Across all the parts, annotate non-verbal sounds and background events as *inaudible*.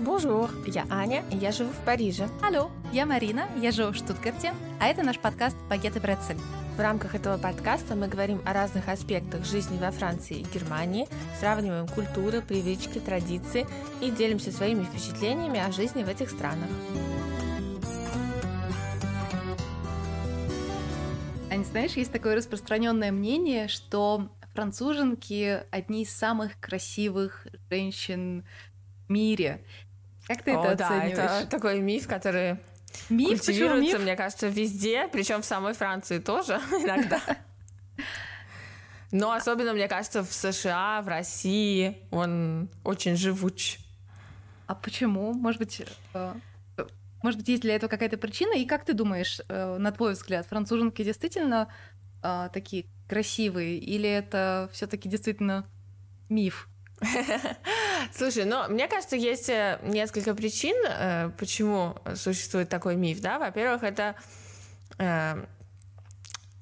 Bonjour, я Аня, и я живу в Париже. Алло, я Марина, я живу в Штутгарте, а это наш подкаст «Багет и Брецель». В рамках этого подкаста мы говорим о разных аспектах жизни во Франции и Германии, сравниваем культуры, привычки, традиции и делимся своими впечатлениями о жизни в этих странах. Ань, знаешь, есть такое распространенное мнение, что француженки одни из самых красивых женщин в мире. Как ты О, это да, оцениваешь? это такой миф, который Миф? Почему культивируется, миф? мне кажется, везде, причем в самой Франции тоже *laughs* иногда. Но особенно, мне кажется, в США, в России он очень живуч. А почему? Может быть, э, может быть, есть для этого какая-то причина? И как ты думаешь, э, на твой взгляд, француженки действительно э, такие красивые, или это все-таки действительно миф? *laughs* Слушай, ну, мне кажется, есть э, несколько причин, э, почему существует такой миф, да. Во-первых, это э,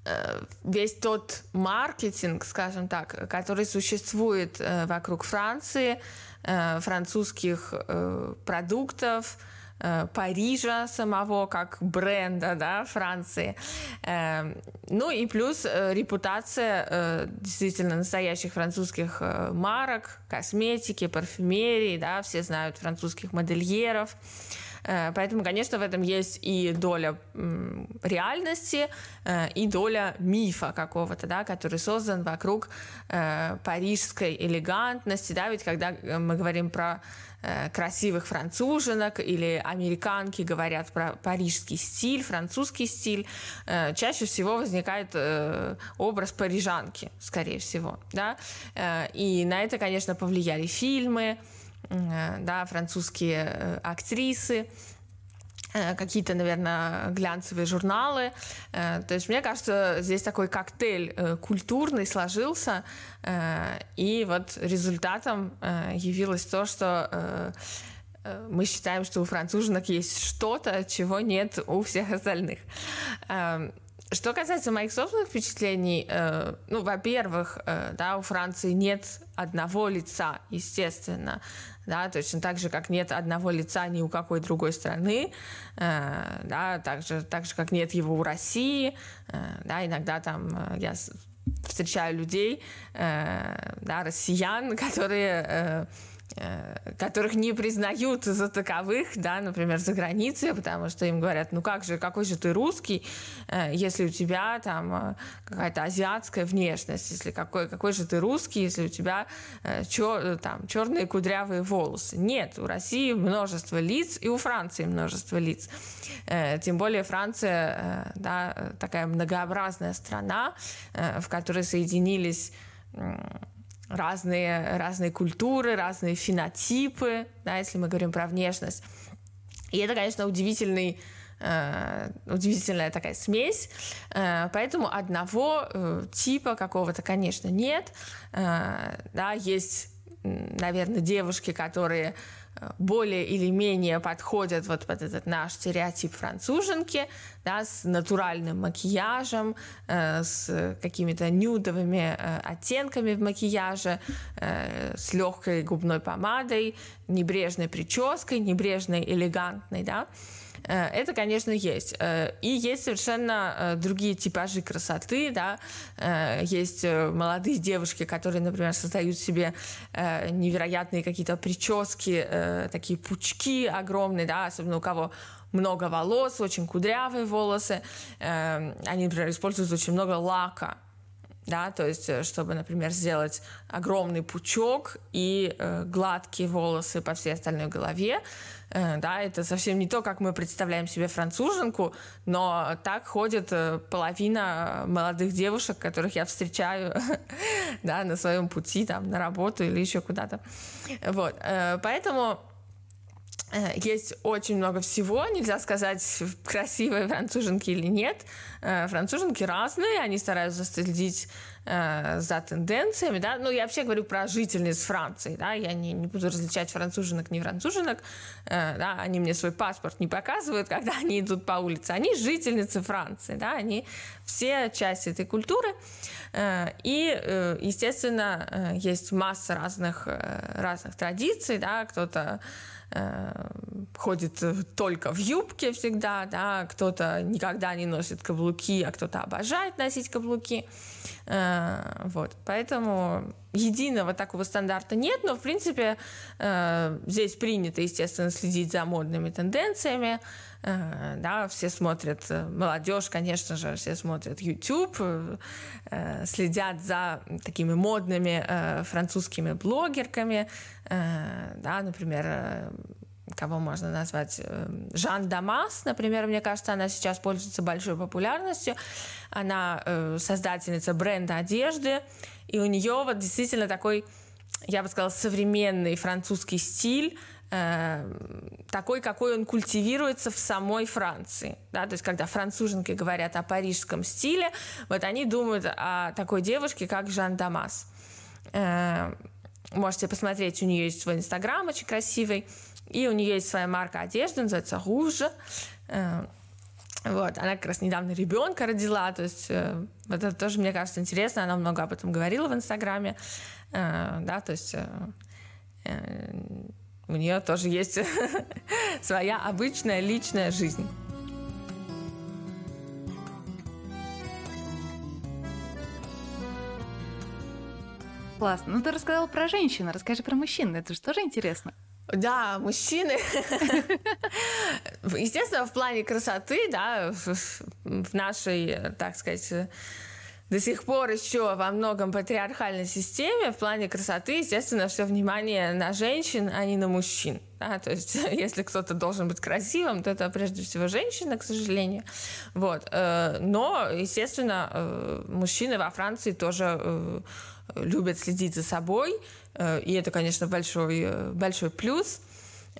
э, весь тот маркетинг, скажем так, который существует вокруг Франции, французских продуктов, Парижа самого как бренда, да, Франции. Э, Ну и плюс э, репутация э, действительно настоящих французских э, марок, косметики, парфюмерии, да, все знают французских модельеров. Э, Поэтому, конечно, в этом есть и доля реальности, э, и доля мифа какого-то, да, который создан вокруг э, парижской элегантности, да, ведь когда э, мы говорим про э, красивых француженок или американки говорят про парижский стиль, французский стиль, э, чаще всего возникает э, образ парижанки, скорее всего, да, Э, и на это, конечно, повлияли фильмы, э, да, французские э, актрисы, э, какие-то, наверное, глянцевые журналы. Э, То есть, мне кажется, здесь такой коктейль э, культурный сложился, э, и вот результатом э, явилось то, что э, э, мы считаем, что у француженок есть что-то, чего нет у всех остальных. Эм, Что касается моих собственных впечатлений, э, ну, во-первых, э, да, у Франции нет одного лица, естественно, да, точно так же, как нет одного лица ни у какой другой страны, э, да, так же, так же, как нет его у России, э, да, иногда там э, я встречаю людей, э, да, россиян, *laughs* которые э, которых не признают за таковых, да, например, за границей, потому что им говорят, ну как же, какой же ты русский, э, если у тебя там э, какая-то азиатская внешность, если какой, какой же ты русский, если у тебя э, чё- там черные кудрявые волосы. Нет, у России множество лиц, и у Франции множество лиц. Э, Тем более Франция, э, да, э, такая многообразная страна, э, в которой соединились разные, разные культуры, разные фенотипы, да, если мы говорим про внешность. И это, конечно, удивительный э, удивительная такая смесь, Э, поэтому одного э, типа какого-то, конечно, нет. Да, есть, наверное, девушки, которые более или менее подходят вот под этот наш стереотип француженки, да, с натуральным макияжем, э, с какими-то нюдовыми э, оттенками в макияже, э, с легкой губной помадой, небрежной прической, небрежной, элегантной, да. Э, Это, конечно, есть. Э, И есть совершенно э, другие типажи красоты, да. Э, Есть э, молодые девушки, которые, например, создают себе э, невероятные какие-то прически, э, такие пучки огромные, да, особенно у кого много волос, очень кудрявые волосы. Э, Они, например, используют очень много лака, да, то есть, э, чтобы, например, сделать огромный пучок и э, гладкие волосы по всей остальной голове, Э, да, это совсем не то, как мы представляем себе француженку, но так ходит э, половина молодых девушек, которых я встречаю, *laughs* да, на своем пути, там, на работу или еще куда-то, вот, э, поэтому Э, Есть очень много всего, нельзя сказать, красивые француженки или нет. Э, Француженки разные, они стараются следить э, за тенденциями, да. Ну, я вообще говорю про жительниц Франции, да, я не, не буду различать француженок, не француженок, э, да, они мне свой паспорт не показывают, *laughs* когда они идут по улице. Они жительницы Франции, да, они все часть этой культуры. Э, И, э, естественно, э, есть масса разных, э, разных традиций, да, кто-то э, ходит только в юбке всегда, да, кто-то никогда не носит каблуки, а кто-то обожает носить каблуки. Э, вот, поэтому единого такого стандарта нет, но, в принципе, э, здесь принято, естественно, следить за модными тенденциями, э, да, все смотрят, молодежь, конечно же, все смотрят YouTube, следят за такими модными французскими блогерками, да, например, кого можно назвать, Жан Дамас, например, мне кажется, она сейчас пользуется большой популярностью. Она э, создательница бренда одежды, и у нее вот действительно такой, я бы сказала, современный французский стиль, э, такой, какой он культивируется в самой Франции. Да? То есть, когда француженки говорят о парижском стиле, вот они думают о такой девушке, как Жан Дамас. Э, можете посмотреть, у нее есть свой инстаграм очень красивый, и у нее есть своя марка одежды, называется Rouge. Э, вот, она как раз недавно ребенка родила, то есть э, это тоже, мне кажется, интересно, она много об этом говорила в Инстаграме, э, да, то есть у нее тоже есть *laughs* своя обычная личная жизнь. Классно. Ну, ты рассказала про женщин, расскажи про мужчин. Это же тоже интересно. Да, мужчины. Естественно, в плане красоты, да, в нашей, так сказать, до сих пор еще во многом патриархальной системе в плане красоты, естественно, все внимание на женщин, а не на мужчин. Да? То есть, *laughs* если кто-то должен быть красивым, то это прежде всего женщина, к сожалению. Вот. Э, но, естественно, э, мужчины во Франции тоже э, любят следить за собой, и это, конечно, большой, э, большой плюс.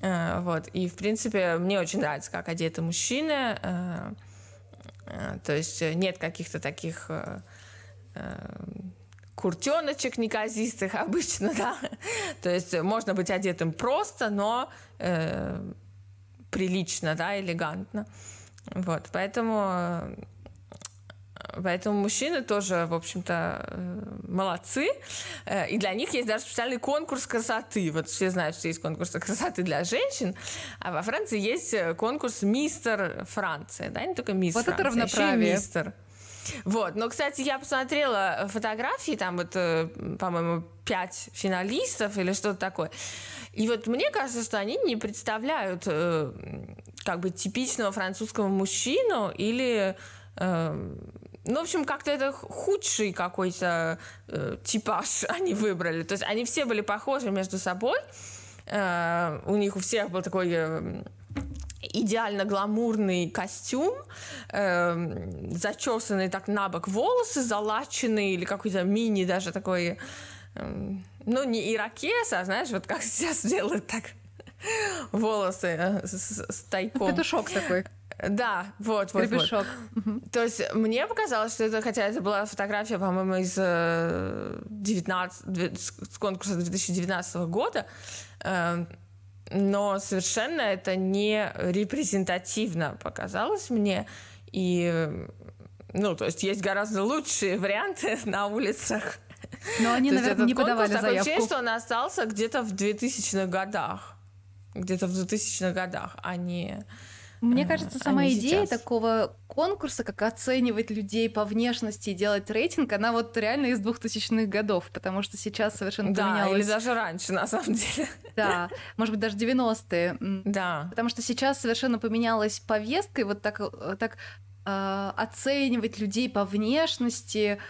Э, вот. И, в принципе, мне очень нравится, как одеты мужчины. То есть нет каких-то таких куртеночек неказистых *laughs* обычно, да. То есть можно быть одетым просто, но э, прилично, да, элегантно. Вот, поэтому Поэтому мужчины тоже, в общем-то, э, молодцы. Э, и для них есть даже специальный конкурс красоты. Вот все знают, что есть конкурс *laughs* красоты для женщин, а во Франции есть э, конкурс «Мистер Франция». Да, не только «Мисс вот Франция», это равноправие. еще и «Мистер». Вот, но, кстати, я посмотрела фотографии, там вот, по-моему, пять финалистов или что-то такое. И вот мне кажется, что они не представляют как бы типичного французского мужчину или ну, в общем, как-то это худший какой-то э, типаж *laughs* они выбрали. То есть они все были похожи между собой. Э, у них у всех был такой э, идеально гламурный костюм, э, зачесанные так на бок волосы, залаченные или какой-то мини даже такой, э, ну, не ирокез, а знаешь, вот как *laughs* сейчас делают так волосы э, с, с тайком. Это шок такой. Да, вот, вот, Гребешок. вот. То есть мне показалось, что это, хотя это была фотография, по-моему, из 19, э, с конкурса 2019 года, э, но совершенно это не репрезентативно показалось мне. И, ну, то есть есть гораздо лучшие варианты *laughs* на улицах. Но они, наверное, не подавали заявку. Такое что он остался где-то в 2000-х годах. Где-то в 2000-х годах, а не мне кажется, сама идея сейчас. такого конкурса, как оценивать людей по внешности и делать рейтинг, она вот реально из 2000-х годов, потому что сейчас совершенно да, поменялось. или даже раньше, на самом деле. Да, может быть, даже 90-е. Да. Потому что сейчас совершенно поменялась повестка, и вот так, э, так э, оценивать людей по внешности,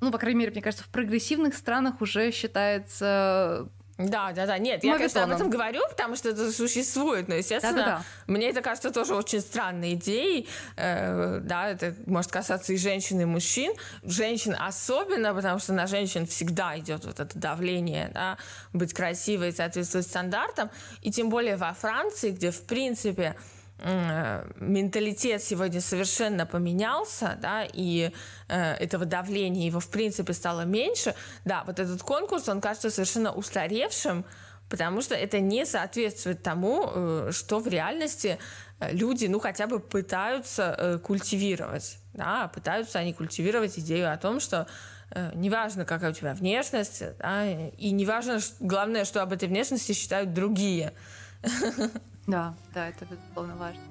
ну, по крайней мере, мне кажется, в прогрессивных странах уже считается да, да, да. Нет, я, конечно, об этом говорю, потому что это существует. Но, естественно, да, да, да. мне это кажется тоже очень странной идеей. Э, да, это может касаться и женщин, и мужчин. Женщин особенно, потому что на женщин всегда идет вот это давление, да, быть красивой и соответствовать стандартам. И тем более во Франции, где, в принципе, менталитет сегодня совершенно поменялся, да, и э, этого давления его в принципе стало меньше, да, вот этот конкурс, он кажется совершенно устаревшим, потому что это не соответствует тому, э, что в реальности э, люди, ну, хотя бы пытаются э, культивировать, да, пытаются они культивировать идею о том, что э, неважно, какая у тебя внешность, да, и неважно, главное, что об этой внешности считают другие, *laughs* Да, да, это безусловно важно.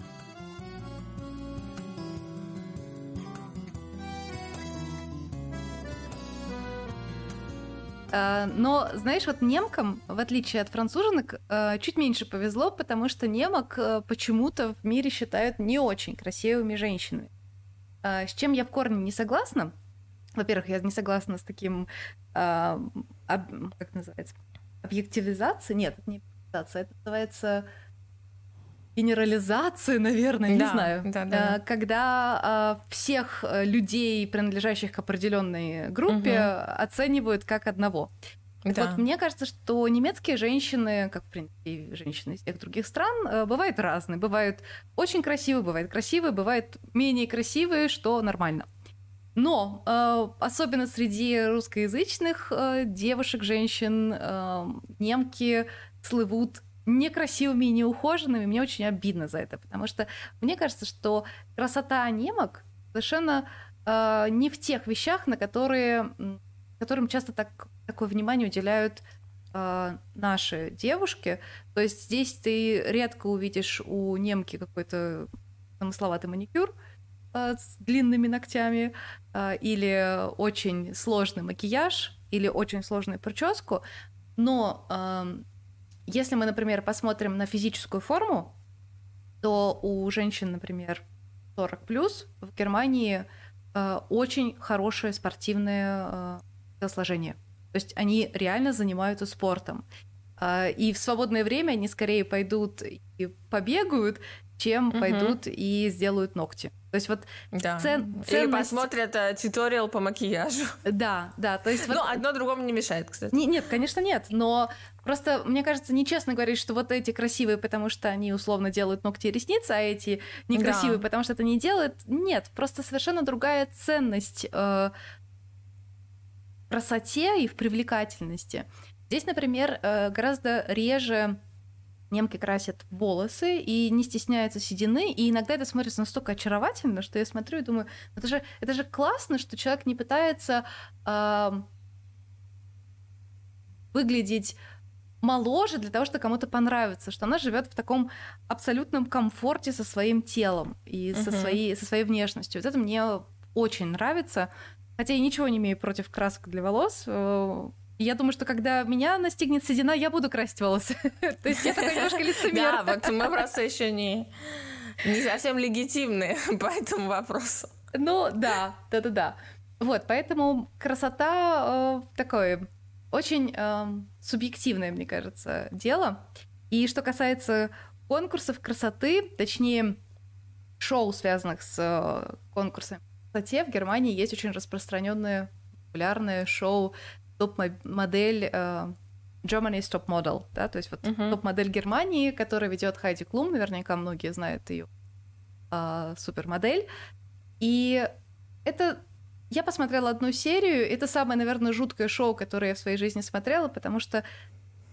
Э, но, знаешь, вот немкам, в отличие от француженок, э, чуть меньше повезло, потому что немок э, почему-то в мире считают не очень красивыми женщинами. С чем я в корне не согласна. Во-первых, я не согласна с таким, как называется, объективизацией. Нет, это не объективизация, это называется генерализации, наверное, не да, знаю, да, да. когда всех людей, принадлежащих к определенной группе, угу. оценивают как одного. Да. Вот мне кажется, что немецкие женщины, как в принципе и женщины из всех других стран, э, бывают разные. Бывают очень красивые, бывают красивые, бывают менее красивые, что нормально. Но э, особенно среди русскоязычных э, девушек, женщин, э, немки слывут некрасивыми и неухоженными. Мне очень обидно за это, потому что мне кажется, что красота немок совершенно э, не в тех вещах, на которые, которым часто так, такое внимание уделяют э, наши девушки. То есть здесь ты редко увидишь у немки какой-то замысловатый маникюр э, с длинными ногтями э, или очень сложный макияж или очень сложную прическу, но э, если мы, например, посмотрим на физическую форму, то у женщин, например, 40 плюс в Германии э, очень хорошее спортивное э, телосложение. То есть они реально занимаются спортом. Э, и в свободное время они скорее пойдут и побегают, чем угу. пойдут и сделают ногти. То есть вот да. цен, ценность... Или посмотрят uh, туториал по макияжу. *laughs* Да, да. То есть вот... Ну, одно другому не мешает, кстати. Не, нет, конечно, нет. Но просто, мне кажется, нечестно говорить, что вот эти красивые, потому что они условно делают ногти и ресницы, а эти некрасивые, да. потому что это не делают. Нет, просто совершенно другая ценность э, в красоте и в привлекательности. Здесь, например, э, гораздо реже немки красят волосы и не стесняются седины, и иногда это смотрится настолько очаровательно, что я смотрю и думаю, это же, это же классно, что человек не пытается э, выглядеть моложе для того, чтобы кому-то понравиться, что она живет в таком абсолютном комфорте со своим телом и uh-huh. со, своей, со своей внешностью. Вот это мне очень нравится. Хотя я ничего не имею против красок для волос. Я думаю, что когда меня настигнет седина, я буду красить волосы. *laughs* То есть я такой немножко лицемер. Да, вот мы просто еще не, не совсем легитимны *laughs* по этому вопросу. Ну, да, да-да-да. Вот, поэтому красота э, такое очень э, субъективное, мне кажется, дело. И что касается конкурсов красоты, точнее, шоу, связанных с э, конкурсами красоте, в Германии есть очень распространенное популярное шоу топ-модель э, Germany's Top Model, да, то есть вот uh-huh. топ-модель Германии, которая ведет Хайди Клум, наверняка многие знают ее э, супермодель. И это я посмотрела одну серию, это самое, наверное, жуткое шоу, которое я в своей жизни смотрела, потому что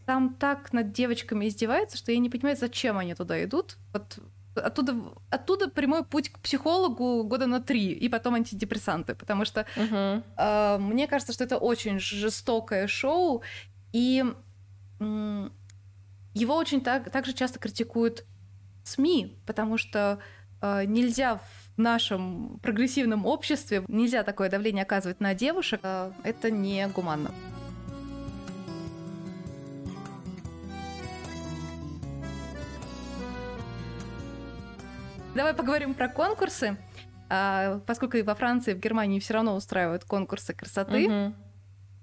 там так над девочками издеваются, что я не понимаю, зачем они туда идут. Вот оттуда, оттуда прямой путь к психологу года на три, и потом антидепрессанты, потому что uh-huh. э, мне кажется, что это очень жестокое шоу, и э, его очень так, так же часто критикуют СМИ, потому что э, нельзя в нашем прогрессивном обществе, нельзя такое давление оказывать на девушек, э, это не гуманно. Давай поговорим про конкурсы. А, поскольку и во Франции, и в Германии все равно устраивают конкурсы красоты. Угу.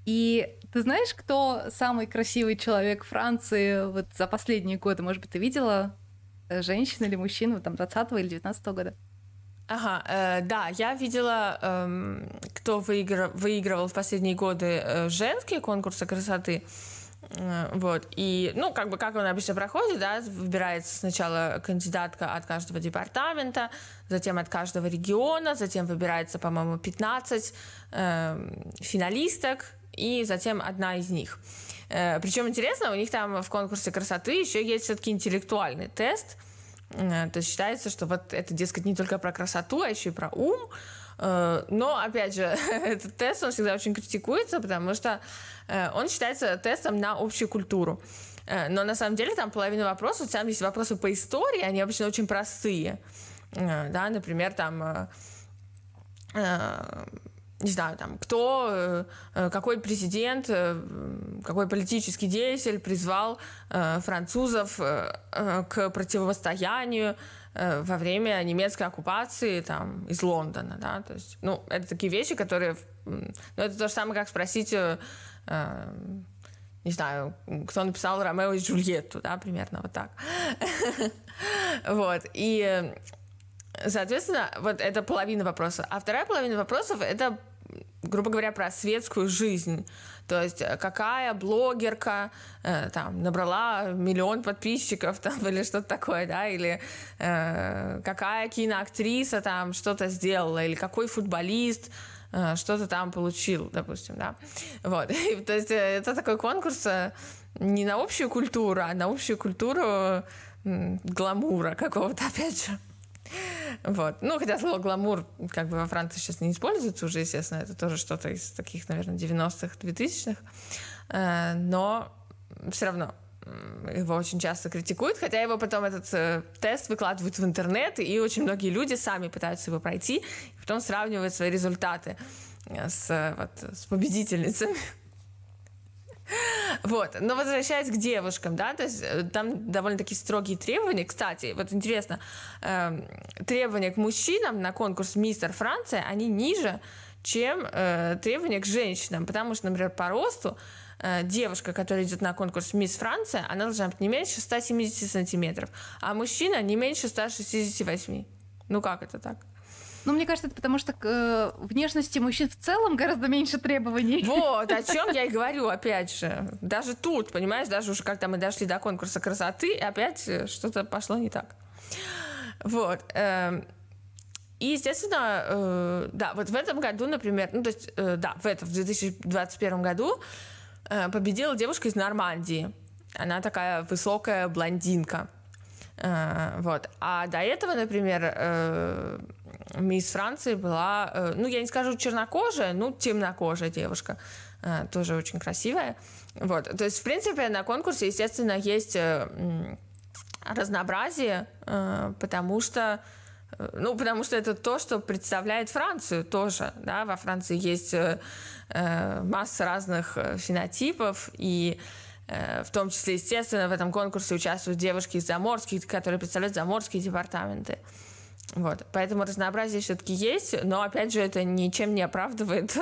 И ты знаешь, кто самый красивый человек Франции вот за последние годы? Может быть, ты видела э, женщину или мужчину там 20 или 19 года? Ага, э, да, я видела, э, кто выигрывал, выигрывал в последние годы э, женские конкурсы красоты. Э, вот. И, ну, как бы, как он обычно проходит, да, выбирается сначала кандидатка от каждого департамента, затем от каждого региона, затем выбирается, по-моему, 15 э, финалисток, и затем одна из них. Э, причем интересно, у них там в конкурсе красоты еще есть все-таки интеллектуальный тест. Э, то есть считается, что вот это, дескать, не только про красоту, а еще и про ум. Э, но, опять же, *laughs* этот тест, он всегда очень критикуется, потому что э, он считается тестом на общую культуру. Э, но на самом деле там половина вопросов, там есть вопросы по истории, они обычно очень простые. Э, да, например, там не знаю, там, кто, какой президент, какой политический деятель призвал французов к противостоянию во время немецкой оккупации там, из Лондона, да, то есть, ну, это такие вещи, которые, ну, это то же самое, как спросить не знаю, кто написал Ромео и Джульетту, да, примерно вот так. *laughs* Вот, и, соответственно, вот это половина вопросов. А вторая половина вопросов — это, грубо говоря, про светскую жизнь. То есть э, какая блогерка э, там набрала миллион подписчиков *laughs* там или что-то такое, да, или э, какая киноактриса там что-то сделала, или какой футболист что-то там получил, допустим, да. Вот. *laughs* И, то есть э, это такой конкурс э, не на общую культуру, а на общую культуру гламура какого-то, *laughs* опять же. Вот. Ну, хотя слово гламур как бы во Франции сейчас не используется уже, естественно, это тоже что-то из таких, наверное, 90-х, 2000-х. Но все равно его очень часто критикуют, хотя его потом этот э, тест выкладывают в интернет, и очень многие люди сами пытаются его пройти, и потом сравнивают свои результаты э, с, э, вот, с победительницами. Вот, но возвращаясь к девушкам, да, то есть э, там довольно-таки строгие требования. Кстати, вот интересно, э, требования к мужчинам на конкурс «Мистер Франция», они ниже, чем э, требования к женщинам, потому что, например, по росту Э, девушка, которая идет на конкурс Мисс Франция, она должна быть не меньше 170 сантиметров, а мужчина не меньше 168. Ну как это так? Ну, мне кажется, это потому что к э, внешности мужчин в целом гораздо меньше требований. Вот, о чем я и *laughs* говорю, опять же. Даже тут, понимаешь, даже уже когда мы дошли до конкурса красоты, опять э, что-то пошло не так. Вот. Э, и, естественно, э, да, вот в этом году, например, ну, то есть, э, да, в этом, в 2021 году победила девушка из Нормандии. Она такая высокая блондинка. Э, вот. А до этого, например, э, мисс Франции была, ну, я не скажу чернокожая, ну, темнокожая девушка. Тоже очень красивая. Вот. То есть, в принципе, на конкурсе, естественно, есть разнообразие, потому что ну, потому что это то, что представляет Францию тоже, да, во Франции есть э, масса разных э, фенотипов, и э, в том числе, естественно, в этом конкурсе участвуют девушки из заморских, которые представляют заморские департаменты. Вот. Поэтому разнообразие все-таки есть, но, опять же, это ничем не оправдывает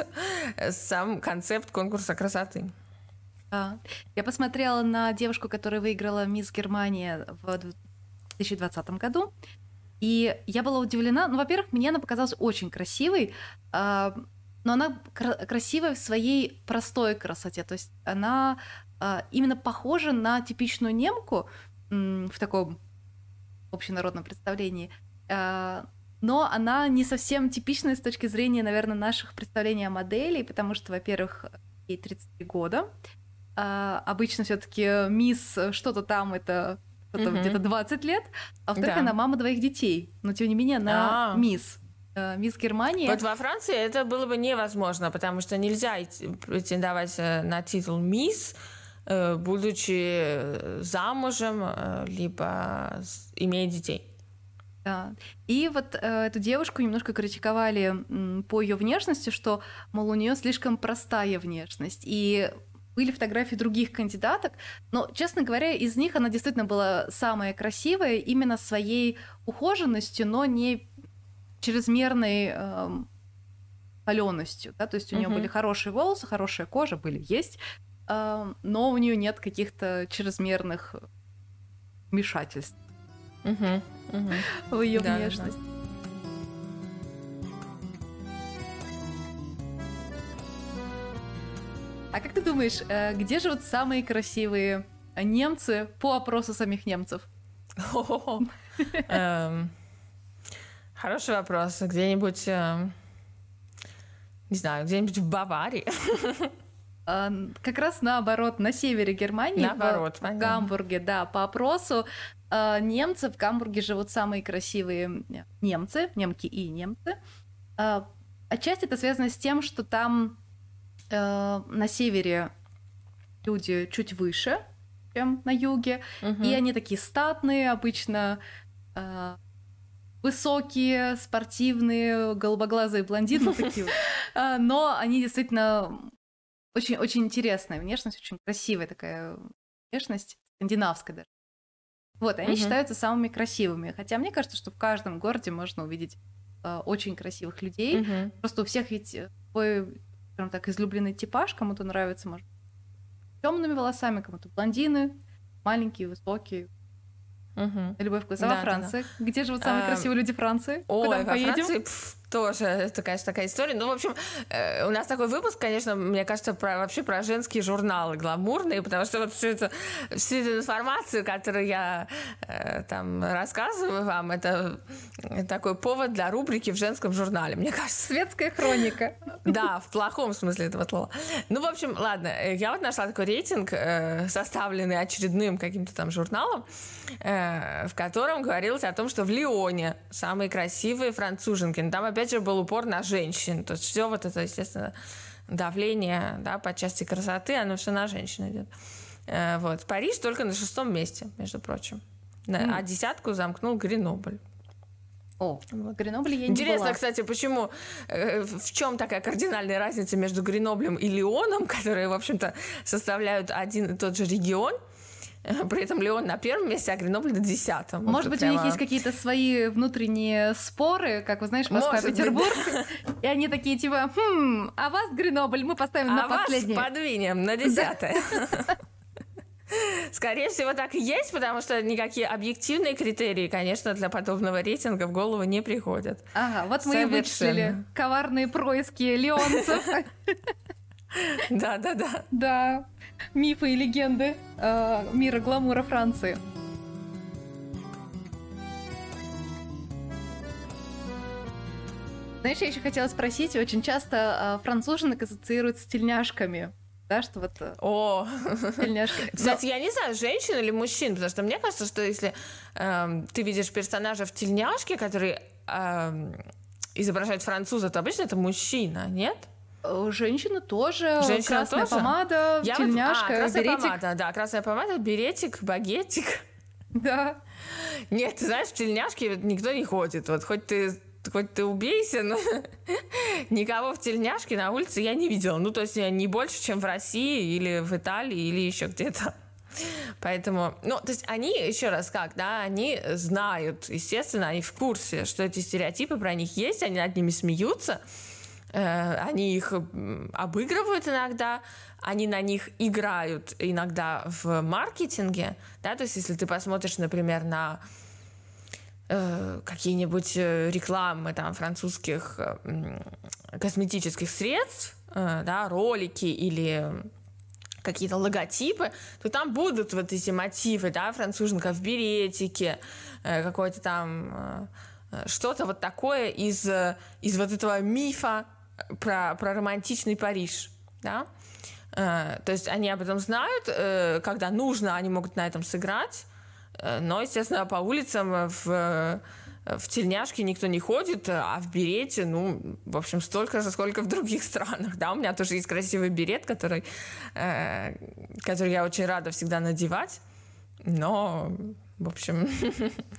сам концепт конкурса красоты. А, я посмотрела на девушку, которая выиграла Мисс Германия в 2020 году, и я была удивлена. Ну, во-первых, мне она показалась очень красивой, э, но она кра- красивая в своей простой красоте. То есть она э, именно похожа на типичную немку э, в таком общенародном представлении. Э, но она не совсем типичная с точки зрения, наверное, наших представлений о модели, потому что, во-первых, ей 33 года. Э, обычно все-таки мисс что-то там это кто-то угу. где-то 20 лет, а во-вторых, да. она мама двоих детей. Но тем не менее, она А-а-а. мисс. Э, мисс Германия. Вот во Франции это было бы невозможно, потому что нельзя претендовать э, на титул мисс, э, будучи замужем, либо имея детей. Да. И вот э, эту девушку немножко критиковали м, по ее внешности, что, мол, у нее слишком простая внешность. И были фотографии других кандидаток, но, честно говоря, из них она действительно была самая красивая именно своей ухоженностью, но не чрезмерной э, холеностью. Да? То есть у нее угу. были хорошие волосы, хорошая кожа, были, есть, э, но у нее нет каких-то чрезмерных вмешательств угу. Угу. в ее да, внешность. Да. А как ты думаешь, э, где живут самые красивые немцы по опросу самих немцев? Эм, хороший вопрос. Где-нибудь, эм, не знаю, где-нибудь в Баварии? А, как раз наоборот, на севере Германии, наоборот, в Гамбурге, да, по опросу э, немцев в Гамбурге живут самые красивые немцы, немки и немцы. Э, отчасти это связано с тем, что там Э, на севере люди чуть выше, чем на юге. Угу. И они такие статные, обычно э, высокие, спортивные, голубоглазые блондины *laughs* такие. А, но они действительно очень, очень интересная внешность, очень красивая такая внешность, скандинавская даже. Вот, они считаются самыми красивыми. Хотя мне кажется, что в каждом городе можно увидеть э, очень красивых людей. Просто у всех ведь свой, скажем так, излюбленный типаж, кому-то нравится, может, темными волосами, кому-то блондины, маленькие, высокие. Угу. Любовь Кузова, да, Франция. Да, да. Где живут самые а, красивые люди Франции? Ой, Куда мы поедем? Франции, пф, тоже, это, конечно, такая история. Ну, в общем, э, у нас такой выпуск, конечно, мне кажется, про, вообще про женские журналы гламурные, потому что вот всю эту, всю эту информацию, которую я э, там рассказываю вам, это такой повод для рубрики в женском журнале, мне кажется. Светская хроника. Да, в плохом смысле этого слова. Ну, в общем, ладно, э, я вот нашла такой рейтинг, э, составленный очередным каким-то там журналом, э, в котором говорилось о том, что в Лионе самые красивые француженки. Но там опять опять же, был упор на женщин. То есть все вот это, естественно, давление да, по части красоты, оно все на женщин идет. Э, вот. Париж только на шестом месте, между прочим. Mm. А десятку замкнул Гренобль. О, вот. Гренобль я не Интересно, была. кстати, почему, э, в чем такая кардинальная разница между Греноблем и Лионом, *laughs* которые, в общем-то, составляют один и тот же регион – *laughs* При этом Леон на первом месте, а Гренобль на десятом. Может быть, прямо... у них есть какие-то свои внутренние споры, как вы знаешь, Москва, Петербург. И они такие типа, хм, а вас, Гренобль, мы поставим а на последнее. вас подвинем на десятое. *laughs* Скорее всего, так и есть, потому что никакие объективные критерии, конечно, для подобного рейтинга в голову не приходят. Ага, вот мы и вычислили коварные происки леонцев. *laughs* Да, да, да. Да мифы и легенды э, мира гламура Франции. Знаешь, я еще хотела спросить, очень часто э, француженок ассоциируют с тельняшками. Да, что вот... Э, О! Тельняшка. *laughs* Кстати, я не знаю, женщин или мужчин, потому что мне кажется, что если э, ты видишь персонажа в тельняшке, который э, изображает француза, то обычно это мужчина, нет? Э, женщина тоже. Женщина красная тоже? помада, Я тельняшка, вот... а, красная беретик. помада, да, красная помада, беретик, багетик. Да. Нет, ты знаешь, в тельняшке никто не ходит. Вот хоть ты хоть ты убейся, но *laughs* никого в тельняшке на улице я не видела. Ну, то есть не больше, чем в России или в Италии или еще где-то. Поэтому, ну, то есть они, еще раз как, да, они знают, естественно, они в курсе, что эти стереотипы про них есть, они над ними смеются, они их обыгрывают иногда, они на них играют иногда в маркетинге, да, то есть если ты посмотришь, например, на э, какие-нибудь э, рекламы там французских э, косметических средств, э, да, ролики или какие-то логотипы, то там будут вот эти мотивы, да, француженка в беретике, э, какой-то там э, что-то вот такое из, из вот этого мифа про, про романтичный Париж, да, э, то есть они об этом знают, э, когда нужно, они могут на этом сыграть, э, но, естественно, по улицам в в тельняшке никто не ходит, а в берете, ну, в общем, столько же, сколько в других странах, да, у меня тоже есть красивый берет, который, э, который я очень рада всегда надевать, но в общем,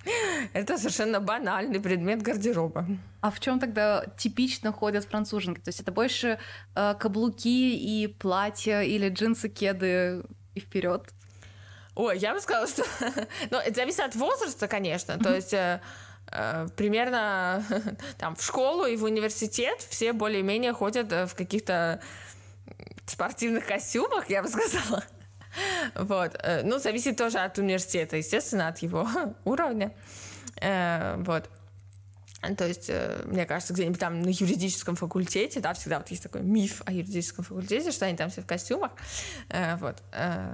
*laughs* это совершенно банальный предмет гардероба. А в чем тогда типично ходят француженки? То есть это больше э, каблуки и платья или джинсы, кеды и вперед? Ой, я бы сказала, что... *laughs* ну, это зависит от возраста, конечно. То есть э, э, примерно *laughs* там в школу и в университет все более-менее ходят э, в каких-то спортивных костюмах, я бы сказала. Вот. Э, ну, зависит тоже от университета, естественно, от его *laughs* уровня. Э, вот. То есть, э, мне кажется, где-нибудь там на юридическом факультете, да, всегда вот есть такой миф о юридическом факультете, что они там все в костюмах. Вот.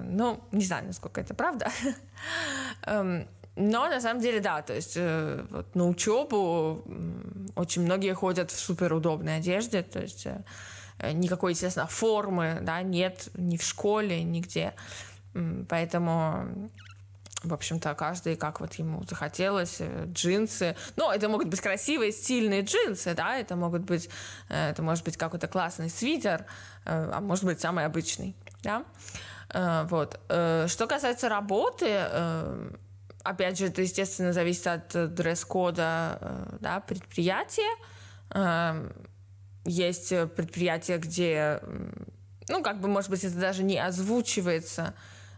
Ну, не знаю, насколько это правда. *laughs* Эм, но на самом деле, да, то есть вот, на учебу очень многие ходят в суперудобной одежде, то есть никакой, естественно, формы, да, нет ни в школе, нигде. Поэтому в общем-то, каждый как вот ему захотелось, э, джинсы. Ну, это могут быть красивые, стильные джинсы, да, это могут быть, э, это может быть какой-то классный свитер, э, а может быть самый обычный, да. Вот. Что касается работы, опять же, это, естественно, зависит от дресс-кода да, предприятия. Есть предприятия, где, ну, как бы, может быть, это даже не озвучивается,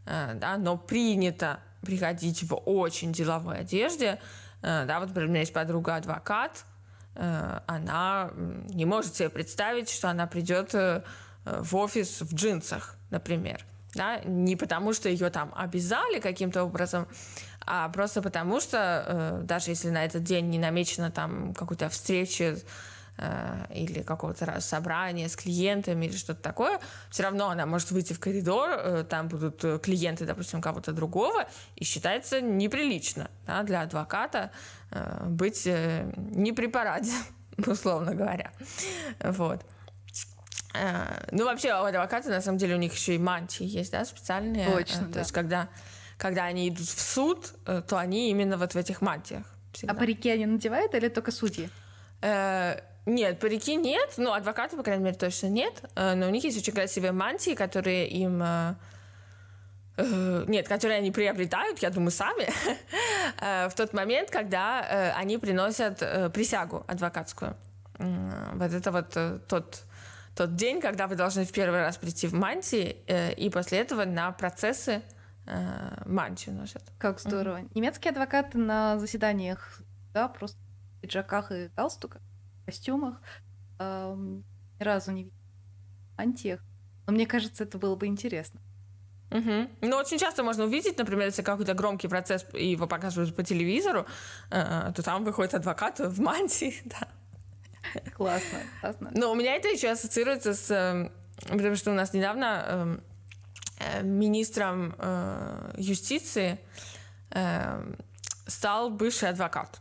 да, но принято приходить в очень деловой одежде. Э, да, вот, например, у меня есть подруга адвокат, э, она не может себе представить, что она придет э, в офис в джинсах, например. Да? Не потому, что ее там обязали каким-то образом, а просто потому, что даже если на этот день не намечена там какая-то встреча Э, или какого-то собрания с клиентами или что-то такое, все равно она может выйти в коридор, э, там будут э, клиенты, допустим, кого-то другого, и считается неприлично да, для адвоката быть не при параде, *laughs* условно говоря. Вот. Ну, вообще, у адвоката, на самом деле, у них еще и мантии есть, да, специальные. Точно, То да. есть, когда, когда они идут в суд, то они именно вот в этих мантиях. Всегда. А парики они надевают или только судьи? Нет, парики нет, ну, адвокаты, по крайней мере, точно нет, э, но у них есть очень красивые мантии, которые им... Э, э, нет, которые они приобретают, я думаю, сами, *laughs* в тот момент, когда они приносят присягу адвокатскую. Вот это вот тот, тот день, когда вы должны в первый раз прийти в мантии, и после этого на процессы мантию носят. Как здорово. Mm-hmm. Немецкие адвокаты на заседаниях, да, просто в пиджаках и галстуках костюмах. Эм, ни разу не видела антиях. Но мне кажется, это было бы интересно. Угу. Ну, очень часто можно увидеть, например, если какой-то громкий процесс, и его показывают по телевизору, э, то там выходит адвокат в мантии, *laughs* да. Классно, классно. Но у меня это еще ассоциируется с... Э, потому что у нас недавно эм, э, министром э, юстиции э, стал бывший адвокат,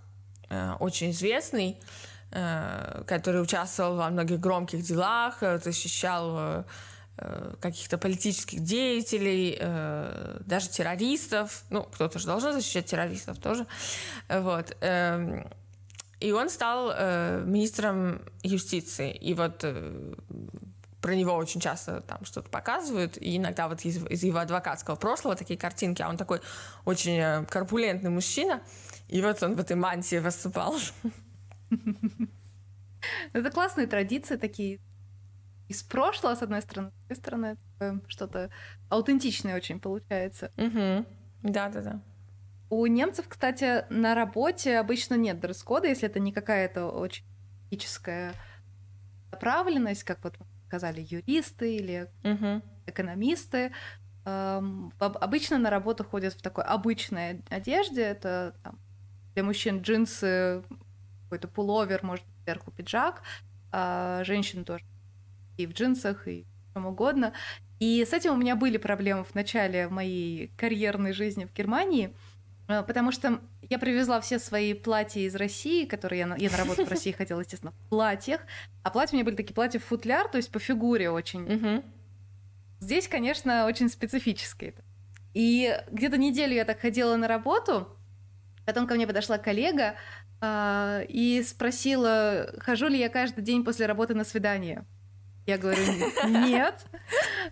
э, очень известный, Э, который участвовал во многих громких делах, э, защищал э, каких-то политических деятелей, даже террористов. Ну, кто-то же должен защищать террористов тоже. Вот. Эм, и он стал министром юстиции. И вот про него очень часто там что-то показывают, и иногда вот из, из его адвокатского прошлого такие картинки, а он такой очень корпулентный мужчина, и вот он в этой мантии выступал. *laughs* *laughs* Это классные традиции такие из прошлого, с одной стороны, с другой стороны, что-то аутентичное очень получается. Да, да, да. У немцев, кстати, на работе обычно нет дресс-кода, если это не какая-то очень этическая направленность, как вот сказали юристы или угу. экономисты. Эм, обычно на работу ходят в такой обычной одежде. Это там, для мужчин джинсы, какой-то пуловер, может, сверху пиджак, а женщины тоже и в джинсах, и чем угодно. И с этим у меня были проблемы в начале моей карьерной жизни в Германии, а, потому что я привезла все свои платья из России, которые я на, я на работу в России ходила, естественно, в платьях. А платья у меня были такие платья в футляр, то есть по фигуре очень. Здесь, конечно, очень специфические. И где-то неделю я так ходила на работу, потом ко мне подошла коллега, а, и спросила, хожу ли я каждый день после работы на свидание. Я говорю, *laughs* нет.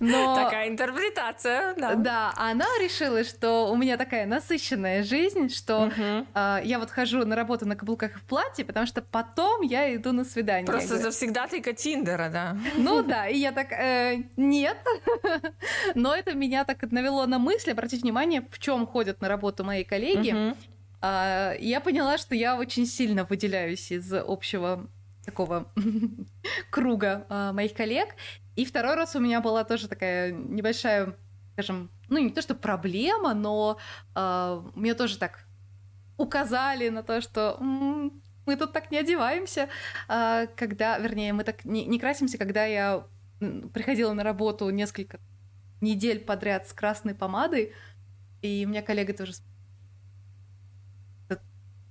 Но... Такая интерпретация, да. Да, она решила, что у меня такая насыщенная жизнь, что угу. э, я вот хожу на работу на каблуках в платье, потому что потом я иду на свидание. Просто завсегда только Тиндера, да. Ну *laughs* да, и я так, э, нет. *laughs* Но это меня так навело на мысль обратить внимание, в чем ходят на работу мои коллеги. Угу. А, я поняла, что я очень сильно выделяюсь из общего такого *laughs* круга а, моих коллег. И второй раз у меня была тоже такая небольшая, скажем, ну не то что проблема, но э, мне тоже так указали на то, что м-м, мы тут так не одеваемся, когда, вернее, мы так не, не красимся, когда я приходила на работу несколько недель подряд с красной помадой, и у меня коллега тоже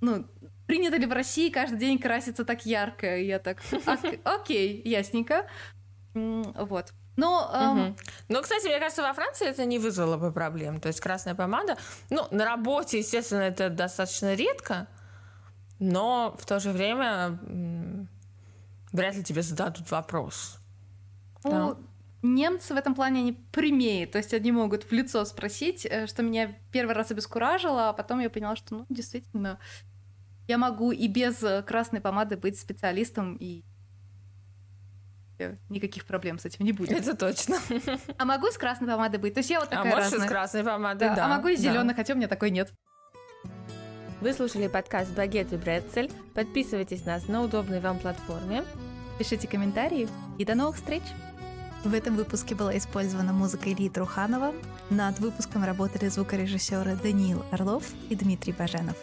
ну, принято ли в России каждый день краситься так ярко? Я так, окей, ясненько. Вот. Но, эм, Мгм. Но, кстати, мне кажется, во Франции это не вызвало бы проблем. То есть красная помада, ну, на работе, естественно, это достаточно редко, но в то же время вряд ли тебе зададут вопрос. ну, немцы в этом плане они прямее, то есть они могут в лицо спросить, э, что меня первый раз обескуражило, а потом я поняла, что, ну, действительно, я могу и без э, красной помады быть специалистом, и никаких проблем с этим не будет. Это точно. А могу с красной помадой быть? То есть я вот А такая можешь и с разная. красной помадой, Да, да. а могу и да. зеленый, хотя у меня такой нет. Вы слушали подкаст «Багет и Брецель». Подписывайтесь на нас на удобной вам платформе. Пишите комментарии и до новых встреч! В этом выпуске была использована музыка Ильи Труханова. Над выпуском работали звукорежиссеры Даниил Орлов и Дмитрий Баженов.